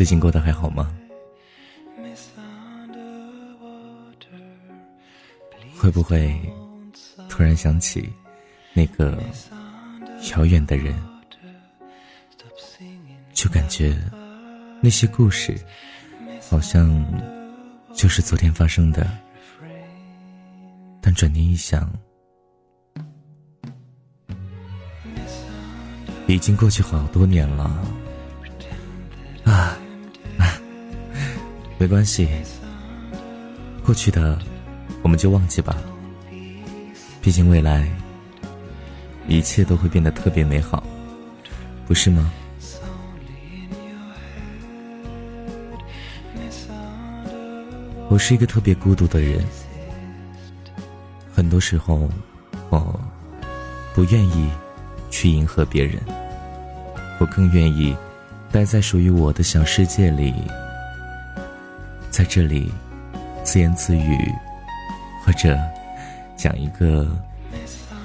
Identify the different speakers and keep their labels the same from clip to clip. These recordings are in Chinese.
Speaker 1: 最近过得还好吗？会不会突然想起那个遥远的人，就感觉那些故事好像就是昨天发生的，但转念一想。已经过去好多年了，没关系，过去的我们就忘记吧。毕竟未来一切都会变得特别美好，不是吗？我是一个特别孤独的人，很多时候我不愿意去迎合别人。我更愿意待在属于我的小世界里，在这里自言自语，或者讲一个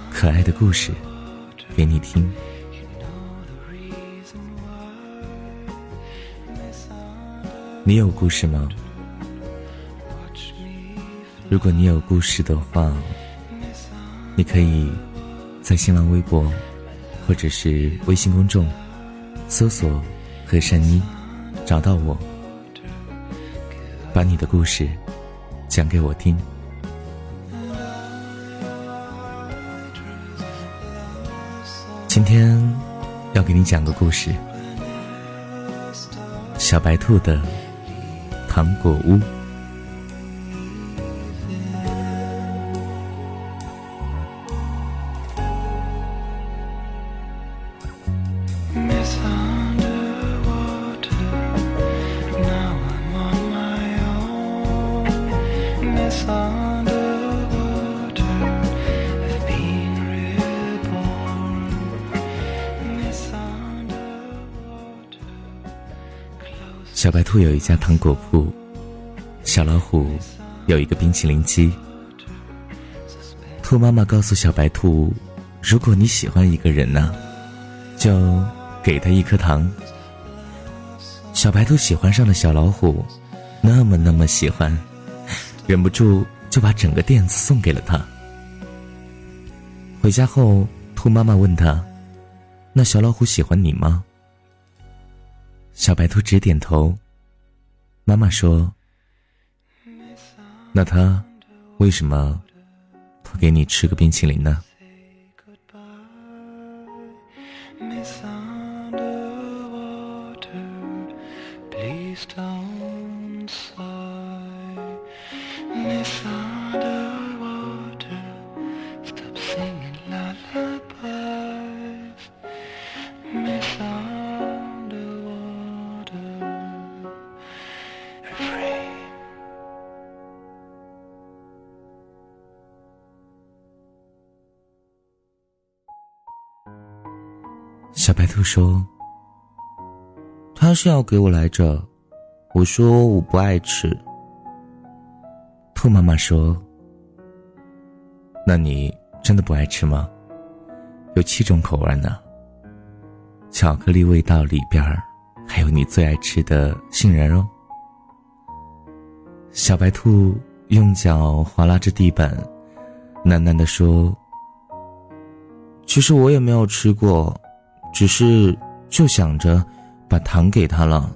Speaker 1: 可爱的故事给你听。你有故事吗？如果你有故事的话，你可以在新浪微博或者是微信公众。搜索“和善妮”，找到我，把你的故事讲给我听。今天要给你讲个故事，《小白兔的糖果屋》。小白兔有一家糖果铺，小老虎有一个冰淇淋机。兔妈妈告诉小白兔：“如果你喜欢一个人呢，就给他一颗糖。”小白兔喜欢上了小老虎，那么那么喜欢，忍不住就把整个垫子送给了他。回家后，兔妈妈问他：“那小老虎喜欢你吗？”小白兔直点头。妈妈说：“那他为什么不给你吃个冰淇淋呢？”小白兔说：“他是要给我来着。”我说：“我不爱吃。”兔妈妈说：“那你真的不爱吃吗？有七种口味呢。巧克力味道里边儿还有你最爱吃的杏仁哦。”小白兔用脚划拉着地板，喃喃地说：“其实我也没有吃过，只是就想着把糖给他了。”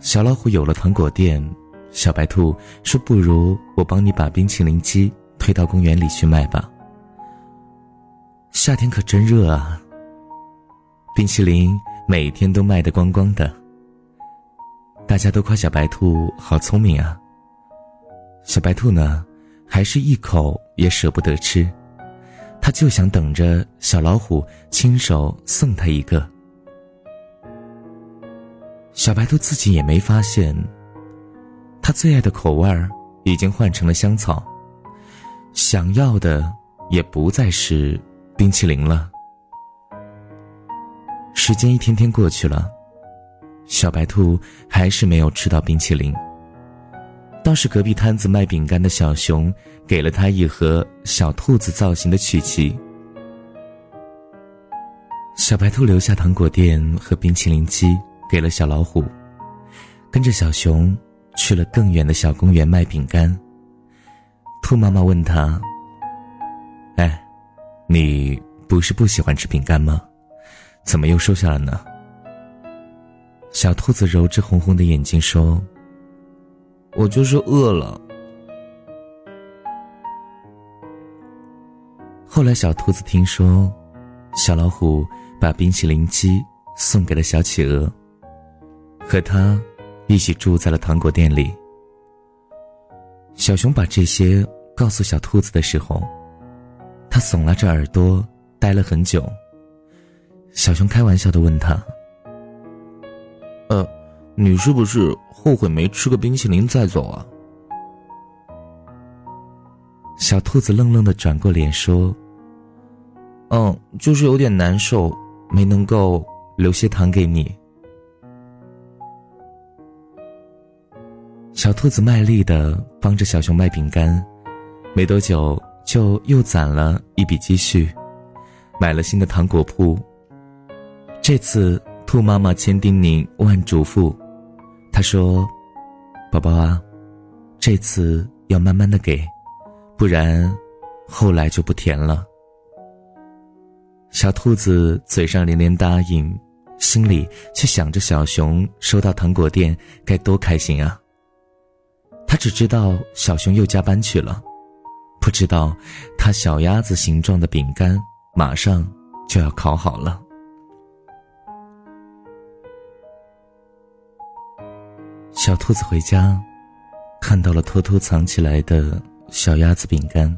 Speaker 1: 小老虎有了糖果店，小白兔说：“不如我帮你把冰淇淋机推到公园里去卖吧。夏天可真热啊，冰淇淋每天都卖得光光的。”大家都夸小白兔好聪明啊。小白兔呢，还是一口也舍不得吃，他就想等着小老虎亲手送他一个。小白兔自己也没发现，他最爱的口味已经换成了香草，想要的也不再是冰淇淋了。时间一天天过去了。小白兔还是没有吃到冰淇淋。倒是隔壁摊子卖饼干的小熊给了他一盒小兔子造型的曲奇。小白兔留下糖果店和冰淇淋机给了小老虎，跟着小熊去了更远的小公园卖饼干。兔妈妈问他：“哎，你不是不喜欢吃饼干吗？怎么又瘦下了呢？”小兔子揉着红红的眼睛说：“我就是饿了。”后来，小兔子听说，小老虎把冰淇淋机送给了小企鹅，和他一起住在了糖果店里。小熊把这些告诉小兔子的时候，他耸拉着耳朵呆了很久。小熊开玩笑的问他：“呃，你是不是后悔没吃个冰淇淋再走啊？”小兔子愣愣的转过脸说：“嗯，就是有点难受，没能够留些糖给你。”小兔子卖力的帮着小熊卖饼干，没多久就又攒了一笔积蓄，买了新的糖果铺。这次兔妈妈千叮咛万嘱咐，他说：“宝宝啊，这次要慢慢的给。”不然，后来就不甜了。小兔子嘴上连连答应，心里却想着小熊收到糖果店该多开心啊。他只知道小熊又加班去了，不知道他小鸭子形状的饼干马上就要烤好了。小兔子回家，看到了偷偷藏起来的。小鸭子饼干，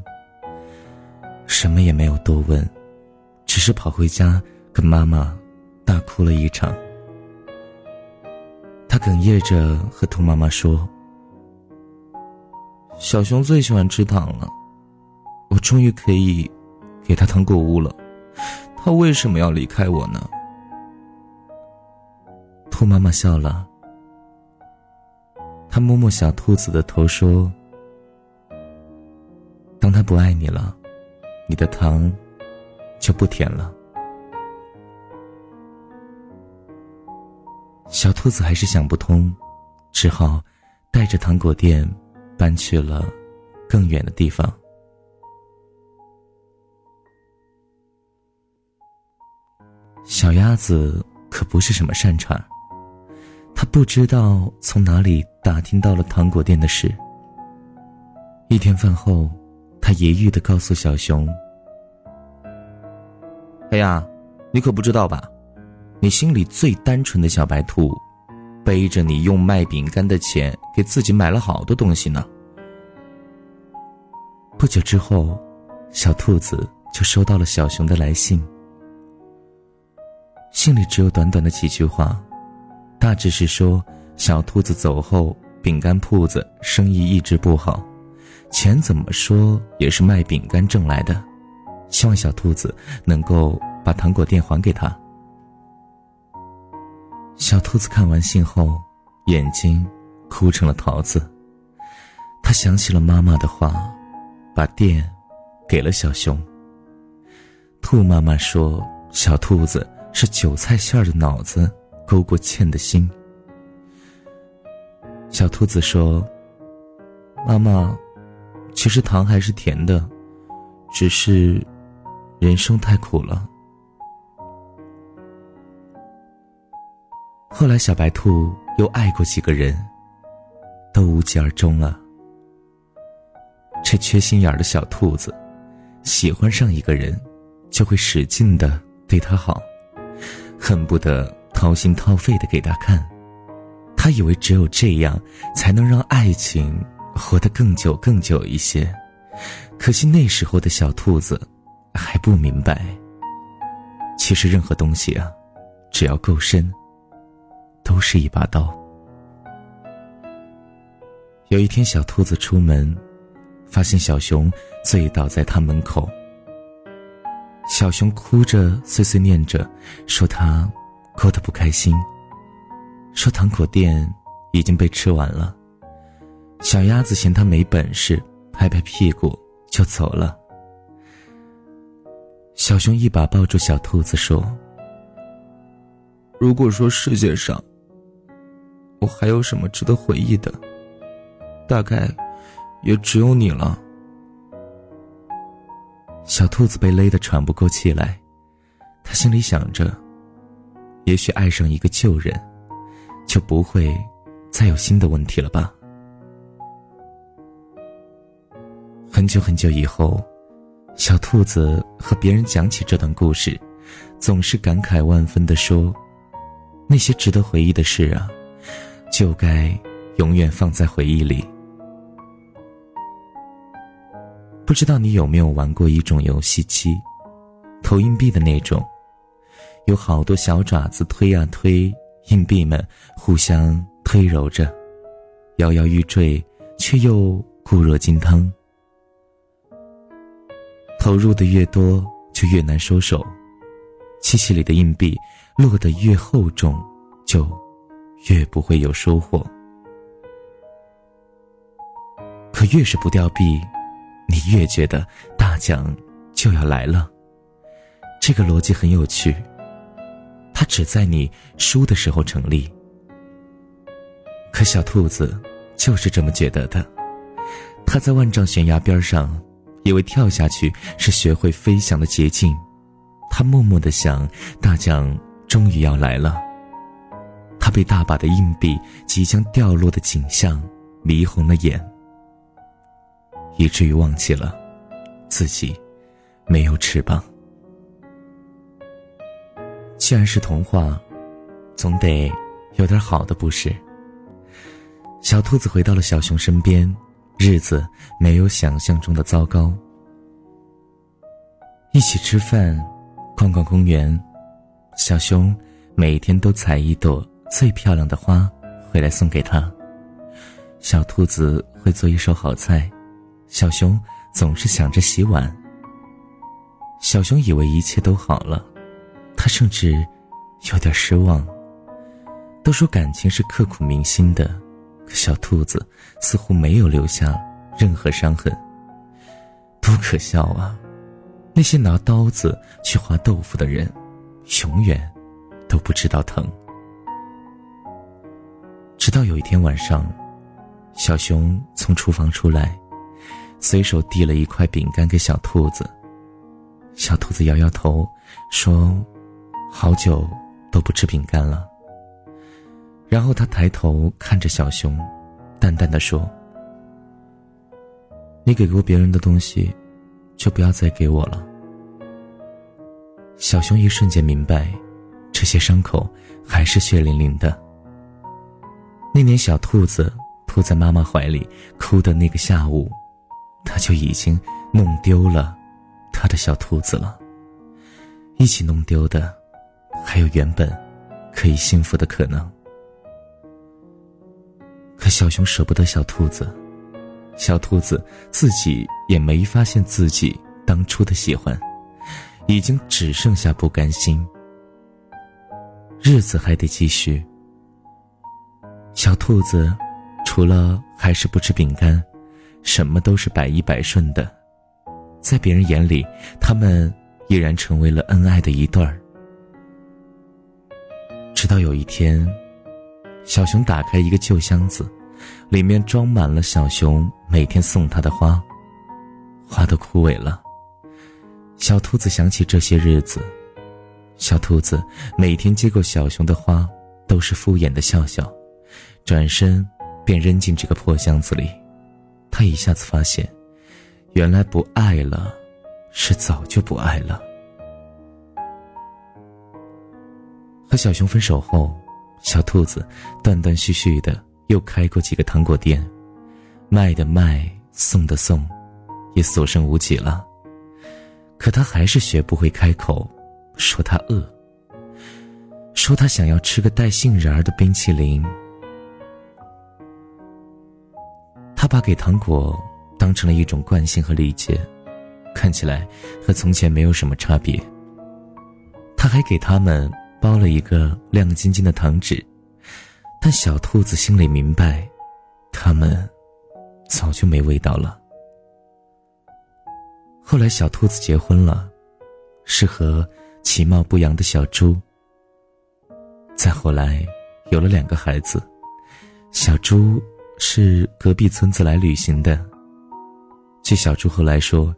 Speaker 1: 什么也没有多问，只是跑回家跟妈妈大哭了一场。他哽咽着和兔妈妈说：“小熊最喜欢吃糖了，我终于可以给他糖果屋了，他为什么要离开我呢？”兔妈妈笑了，他摸摸小兔子的头说。当他不爱你了，你的糖就不甜了。小兔子还是想不通，只好带着糖果店搬去了更远的地方。小鸭子可不是什么善茬，他不知道从哪里打听到了糖果店的事。一天饭后。他揶揄的告诉小熊：“哎呀，你可不知道吧？你心里最单纯的小白兔，背着你用卖饼干的钱给自己买了好多东西呢。”不久之后，小兔子就收到了小熊的来信。信里只有短短的几句话，大致是说小兔子走后，饼干铺子生意一直不好。钱怎么说也是卖饼干挣来的，希望小兔子能够把糖果店还给他。小兔子看完信后，眼睛哭成了桃子。他想起了妈妈的话，把店给了小熊。兔妈妈说：“小兔子是韭菜馅的脑子，勾过芡的心。”小兔子说：“妈妈。”其实糖还是甜的，只是人生太苦了。后来，小白兔又爱过几个人，都无疾而终了。这缺心眼的小兔子，喜欢上一个人，就会使劲的对他好，恨不得掏心掏肺的给他看。他以为只有这样，才能让爱情。活得更久更久一些，可惜那时候的小兔子还不明白。其实任何东西啊，只要够深，都是一把刀。有一天，小兔子出门，发现小熊醉倒在他门口。小熊哭着碎碎念着，说他哭得不开心，说糖果店已经被吃完了。小鸭子嫌它没本事，拍拍屁股就走了。小熊一把抱住小兔子说：“如果说世界上我还有什么值得回忆的，大概也只有你了。小兔子被勒得喘不过气来，他心里想着：也许爱上一个旧人，就不会再有新的问题了吧。很久很久以后，小兔子和别人讲起这段故事，总是感慨万分的说。那些值得回忆的事啊，就该永远放在回忆里。不知道你有没有玩过一种游戏机，投硬币的那种，有好多小爪子推啊推，硬币们互相推揉着，摇摇欲坠，却又固若金汤。投入的越多，就越难收手。机器里的硬币落得越厚重，就越不会有收获。可越是不掉币，你越觉得大奖就要来了。这个逻辑很有趣，它只在你输的时候成立。可小兔子就是这么觉得的，它在万丈悬崖边上，以为跳下去是学会飞翔的捷径。他默默的想，大奖终于要来了。他被大把的硬币即将掉落的景象迷红了眼，以至于忘记了自己没有翅膀。既然是童话，总得有点好的，不是？小兔子回到了小熊身边，日子没有想象中的糟糕。一起吃饭。逛逛公园，小熊每天都采一朵最漂亮的花回来送给他。小兔子会做一手好菜，小熊总是想着洗碗。小熊以为一切都好了，他甚至有点失望。都说感情是刻骨铭心的，可小兔子似乎没有留下任何伤痕，多可笑啊！那些拿刀子去划豆腐的人，永远都不知道疼。直到有一天晚上，小熊从厨房出来，随手递了一块饼干给小兔子。小兔子摇摇头，说：“好久都不吃饼干了。”然后他抬头看着小熊，淡淡的说：“你给过别人的东西。”就不要再给我了。小熊一瞬间明白，这些伤口还是血淋淋的。那年小兔子扑在妈妈怀里哭的那个下午，他就已经弄丢了他的小兔子了。一起弄丢的，还有原本可以幸福的可能。可小熊舍不得小兔子。小兔子自己也没发现自己当初的喜欢，已经只剩下不甘心。日子还得继续。小兔子除了还是不吃饼干，什么都是百依百顺的。在别人眼里，他们依然成为了恩爱的一对儿。直到有一天，小熊打开一个旧箱子。里面装满了小熊每天送他的花，花都枯萎了。小兔子想起这些日子，小兔子每天接过小熊的花，都是敷衍的笑笑，转身便扔进这个破箱子里。他一下子发现，原来不爱了，是早就不爱了。和小熊分手后，小兔子断断续续的。又开过几个糖果店，卖的卖，送的送，也所剩无几了。可他还是学不会开口，说他饿，说他想要吃个带杏仁儿的冰淇淋。他把给糖果当成了一种惯性和礼节，看起来和从前没有什么差别。他还给他们包了一个亮晶晶的糖纸。但小兔子心里明白，它们早就没味道了。后来，小兔子结婚了，是和其貌不扬的小猪。再后来，有了两个孩子。小猪是隔壁村子来旅行的。据小猪后来说，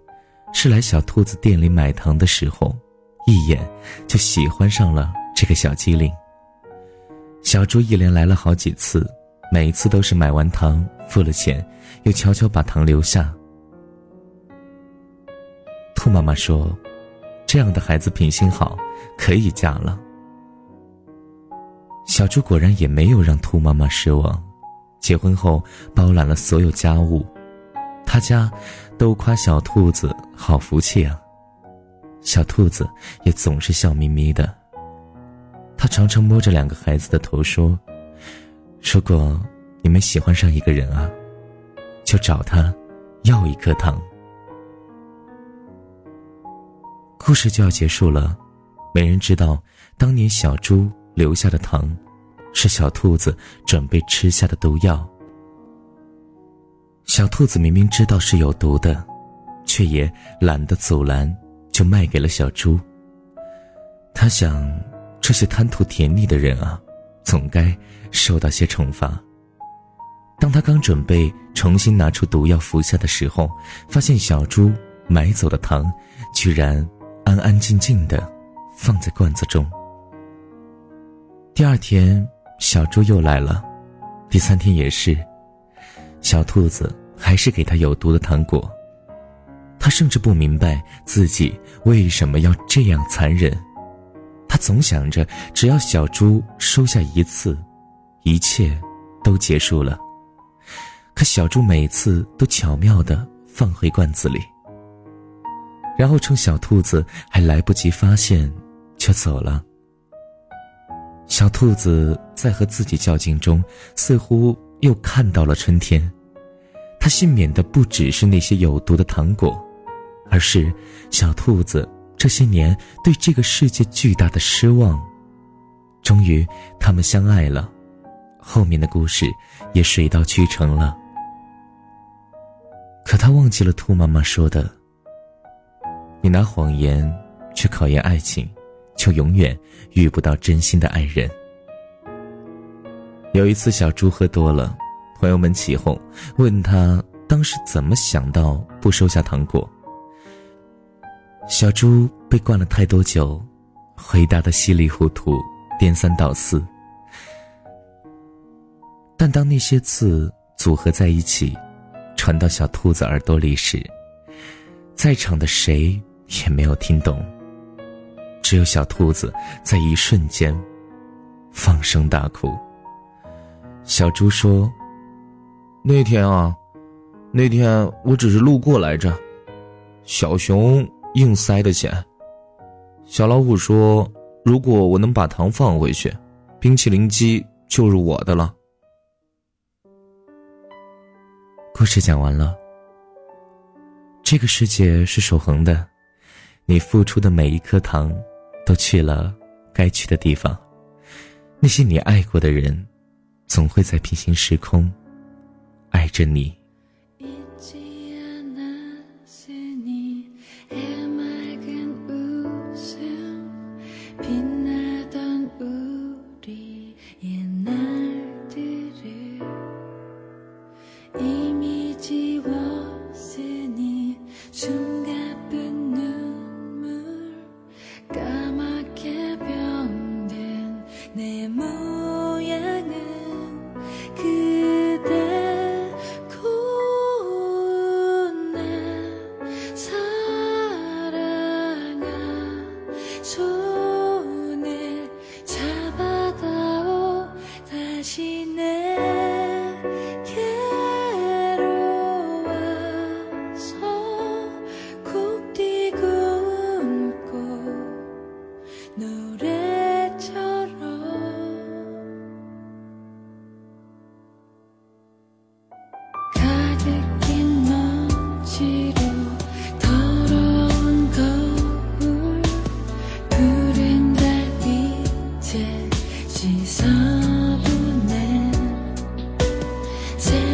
Speaker 1: 是来小兔子店里买糖的时候，一眼就喜欢上了这个小机灵。小猪一连来了好几次，每一次都是买完糖付了钱，又悄悄把糖留下。兔妈妈说：“这样的孩子品性好，可以嫁了。”小猪果然也没有让兔妈妈失望，结婚后包揽了所有家务，他家都夸小兔子好福气啊。小兔子也总是笑眯眯的。他常常摸着两个孩子的头说：“如果你们喜欢上一个人啊，就找他要一颗糖。”故事就要结束了，没人知道当年小猪留下的糖，是小兔子准备吃下的毒药。小兔子明明知道是有毒的，却也懒得阻拦，就卖给了小猪。他想，这些贪图甜腻的人啊，总该受到些惩罚。当他刚准备重新拿出毒药服下的时候，发现小猪买走的糖，居然。安安静静的放在罐子中。第二天，小猪又来了，第三天也是。小兔子还是给他有毒的糖果。他甚至不明白自己为什么要这样残忍。他总想着，只要小猪收下一次，一切都结束了。可小猪每次都巧妙的放回罐子里。然后趁小兔子还来不及发现，就走了。小兔子在和自己较劲中，似乎又看到了春天。它幸免的不只是那些有毒的糖果，而是小兔子这些年对这个世界巨大的失望。终于，他们相爱了，后面的故事也水到渠成了。可他忘记了兔妈妈说的。你拿谎言去考验爱情，就永远遇不到真心的爱人。有一次，小猪喝多了，朋友们起哄，问他当时怎么想到不收下糖果。小猪被灌了太多酒，回答的稀里糊涂，颠三倒四。但当那些字组合在一起，传到小兔子耳朵里时，在场的谁？也没有听懂。只有小兔子在一瞬间放声大哭。小猪说：“那天啊，那天我只是路过来着，小熊硬塞的钱。小老虎说，如果我能把糖放回去，冰淇淋机就是我的了。”故事讲完了。这个世界是守恒的。你付出的每一颗糖，都去了该去的地方。那些你爱过的人，总会在平行时空，爱着你。
Speaker 2: See.